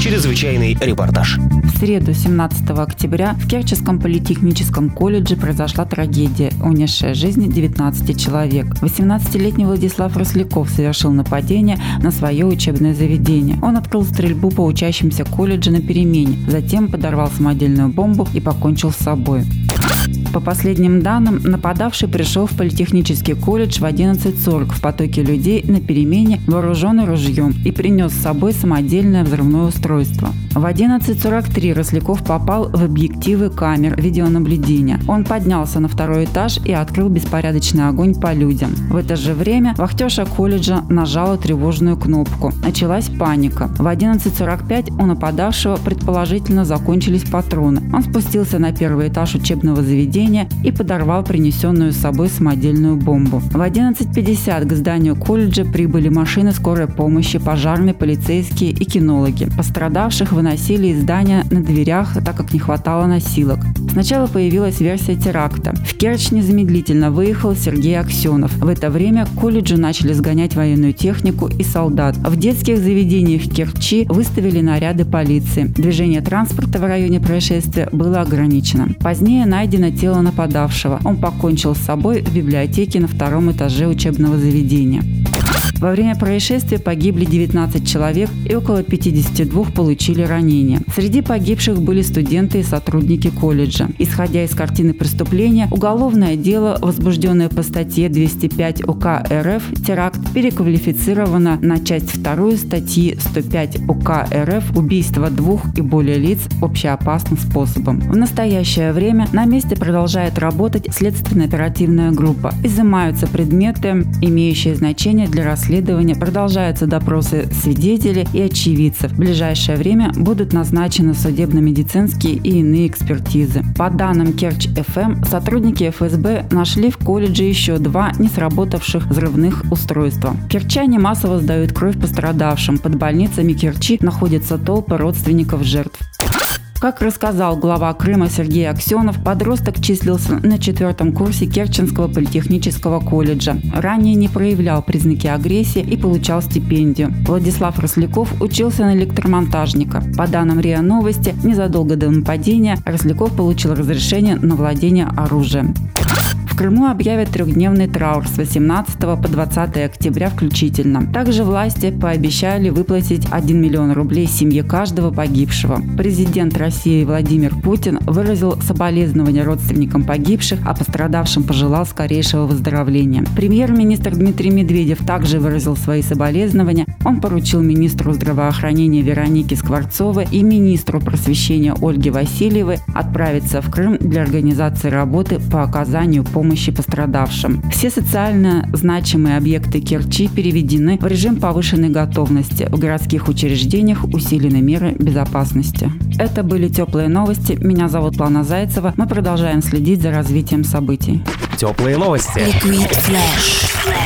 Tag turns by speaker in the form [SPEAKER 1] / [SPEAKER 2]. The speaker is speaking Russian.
[SPEAKER 1] Чрезвычайный репортаж.
[SPEAKER 2] В среду, 17 октября, в Керченском политехническом колледже произошла трагедия, унесшая жизнь 19 человек. 18-летний Владислав Росляков совершил нападение на свое учебное заведение. Он открыл стрельбу по учащимся колледжа на перемене, затем подорвал самодельную бомбу и покончил с собой. По последним данным, нападавший пришел в политехнический колледж в 11.40 в потоке людей на перемене вооруженный ружьем и принес с собой самодельное взрывное устройство. В 11.43 Росляков попал в объективы камер видеонаблюдения. Он поднялся на второй этаж и открыл беспорядочный огонь по людям. В это же время вахтерша колледжа нажала тревожную кнопку. Началась паника. В 11.45 у нападавшего предположительно закончились патроны. Он спустился на первый этаж учебного заведения и подорвал принесенную с собой самодельную бомбу. В 11.50 к зданию колледжа прибыли машины скорой помощи, пожарные, полицейские и кинологи. Пострадавших выносили из здания на дверях, так как не хватало носилок. Сначала появилась версия теракта. В Керчь незамедлительно выехал Сергей Аксенов. В это время к колледжу начали сгонять военную технику и солдат. В детских заведениях Керчи выставили наряды полиции. Движение транспорта в районе происшествия было ограничено. Позднее найдено тело нападавшего. Он покончил с собой в библиотеке на втором этаже учебного заведения. Во время происшествия погибли 19 человек и около 52 получили ранения. Среди погибших были студенты и сотрудники колледжа. Исходя из картины преступления, уголовное дело, возбужденное по статье 205 УК РФ «Теракт», переквалифицировано на часть вторую статьи 105 УК РФ «Убийство двух и более лиц общеопасным способом». В настоящее время на месте продолжает работать следственная оперативная группа. Изымаются предметы, имеющие значение для расследования расследования продолжаются допросы свидетелей и очевидцев. В ближайшее время будут назначены судебно-медицинские и иные экспертизы. По данным Керч ФМ, сотрудники ФСБ нашли в колледже еще два не сработавших взрывных устройства. Керчане массово сдают кровь пострадавшим. Под больницами Керчи находятся толпы родственников жертв. Как рассказал глава Крыма Сергей Аксенов, подросток числился на четвертом курсе Керченского политехнического колледжа. Ранее не проявлял признаки агрессии и получал стипендию. Владислав Росляков учился на электромонтажника. По данным РИА Новости, незадолго до нападения Росляков получил разрешение на владение оружием. Крыму объявят трехдневный траур с 18 по 20 октября включительно. Также власти пообещали выплатить 1 миллион рублей семье каждого погибшего. Президент России Владимир Путин выразил соболезнования родственникам погибших, а пострадавшим пожелал скорейшего выздоровления. Премьер-министр Дмитрий Медведев также выразил свои соболезнования. Он поручил министру здравоохранения Веронике Скворцовой и министру просвещения Ольге Васильевой отправиться в Крым для организации работы по оказанию помощи помощи пострадавшим. Все социально значимые объекты Керчи переведены в режим повышенной готовности. В городских учреждениях усилены меры безопасности. Это были теплые новости. Меня зовут Лана Зайцева. Мы продолжаем следить за развитием событий.
[SPEAKER 1] Теплые новости.
[SPEAKER 3] Liquid Flash.